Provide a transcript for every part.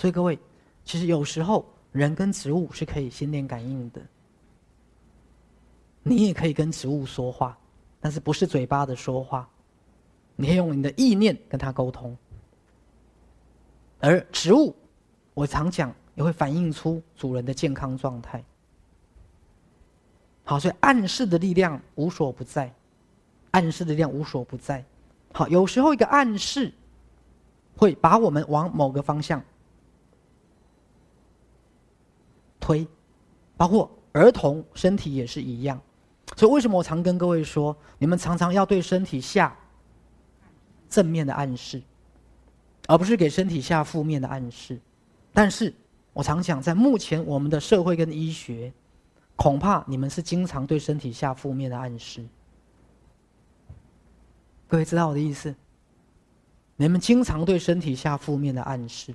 所以各位，其实有时候人跟植物是可以心电感应的。你也可以跟植物说话，但是不是嘴巴的说话，你可以用你的意念跟它沟通。而植物，我常讲也会反映出主人的健康状态。好，所以暗示的力量无所不在，暗示的力量无所不在。好，有时候一个暗示，会把我们往某个方向推，包括儿童身体也是一样。所以为什么我常跟各位说，你们常常要对身体下正面的暗示，而不是给身体下负面的暗示。但是我常讲，在目前我们的社会跟医学，恐怕你们是经常对身体下负面的暗示。各位知道我的意思？你们经常对身体下负面的暗示，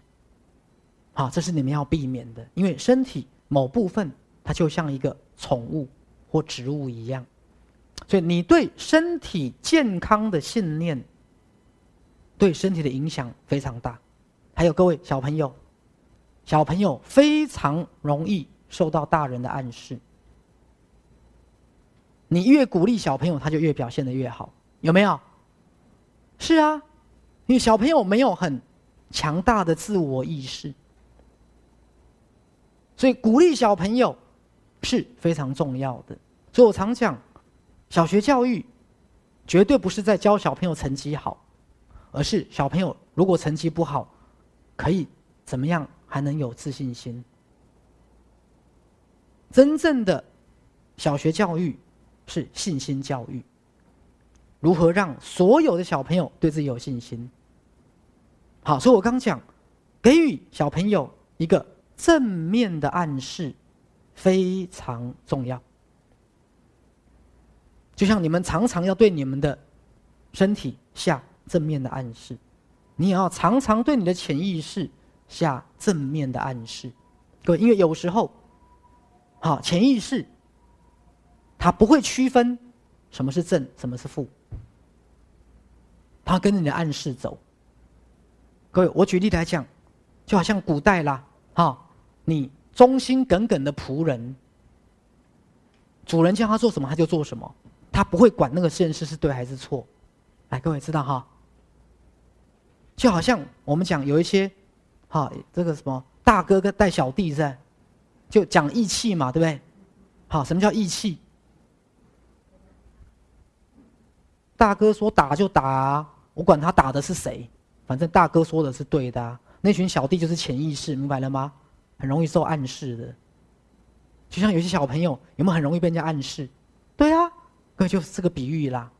好，这是你们要避免的。因为身体某部分，它就像一个宠物或植物一样，所以你对身体健康的信念，对身体的影响非常大。还有各位小朋友，小朋友非常容易受到大人的暗示。你越鼓励小朋友，他就越表现的越好，有没有？是啊，因为小朋友没有很强大的自我意识，所以鼓励小朋友是非常重要的。所以我常讲，小学教育绝对不是在教小朋友成绩好，而是小朋友如果成绩不好，可以怎么样还能有自信心。真正的小学教育是信心教育。如何让所有的小朋友对自己有信心？好，所以我刚讲，给予小朋友一个正面的暗示非常重要。就像你们常常要对你们的身体下正面的暗示，你也要常常对你的潜意识下正面的暗示。各位，因为有时候，好潜意识，它不会区分什么是正，什么是负。它跟着你的暗示走。各位，我举例来讲，就好像古代啦，哈，你忠心耿耿的仆人，主人叫他做什么他就做什么，他不会管那个现实是对还是错。来，各位知道哈？就好像我们讲有一些，哈，这个什么大哥跟带小弟在，就讲义气嘛，对不对？好，什么叫义气？大哥说打就打。我管他打的是谁，反正大哥说的是对的。那群小弟就是潜意识，明白了吗？很容易受暗示的。就像有些小朋友，有没有很容易被人家暗示？对啊，哥就是这个比喻啦。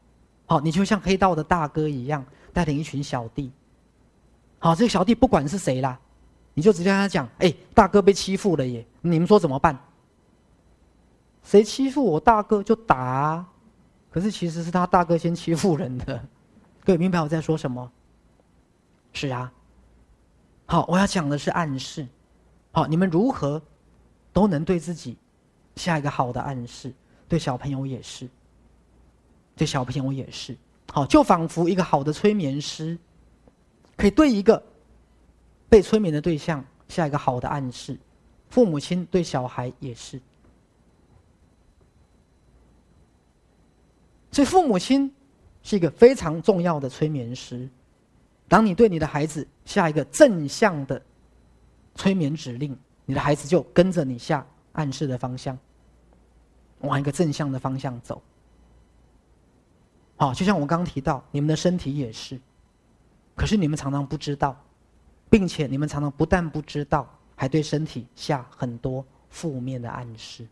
好，你就像黑道的大哥一样，带领一群小弟。好，这个小弟不管是谁啦，你就直接跟他讲：“哎，大哥被欺负了耶，你们说怎么办？”谁欺负我大哥就打，可是其实是他大哥先欺负人的。各位明白我在说什么？是啊，好，我要讲的是暗示。好，你们如何都能对自己下一个好的暗示，对小朋友也是，对小朋友也是。好，就仿佛一个好的催眠师，可以对一个被催眠的对象下一个好的暗示。父母亲对小孩也是，所以父母亲。是一个非常重要的催眠师。当你对你的孩子下一个正向的催眠指令，你的孩子就跟着你下暗示的方向，往一个正向的方向走。好，就像我刚提到，你们的身体也是，可是你们常常不知道，并且你们常常不但不知道，还对身体下很多负面的暗示。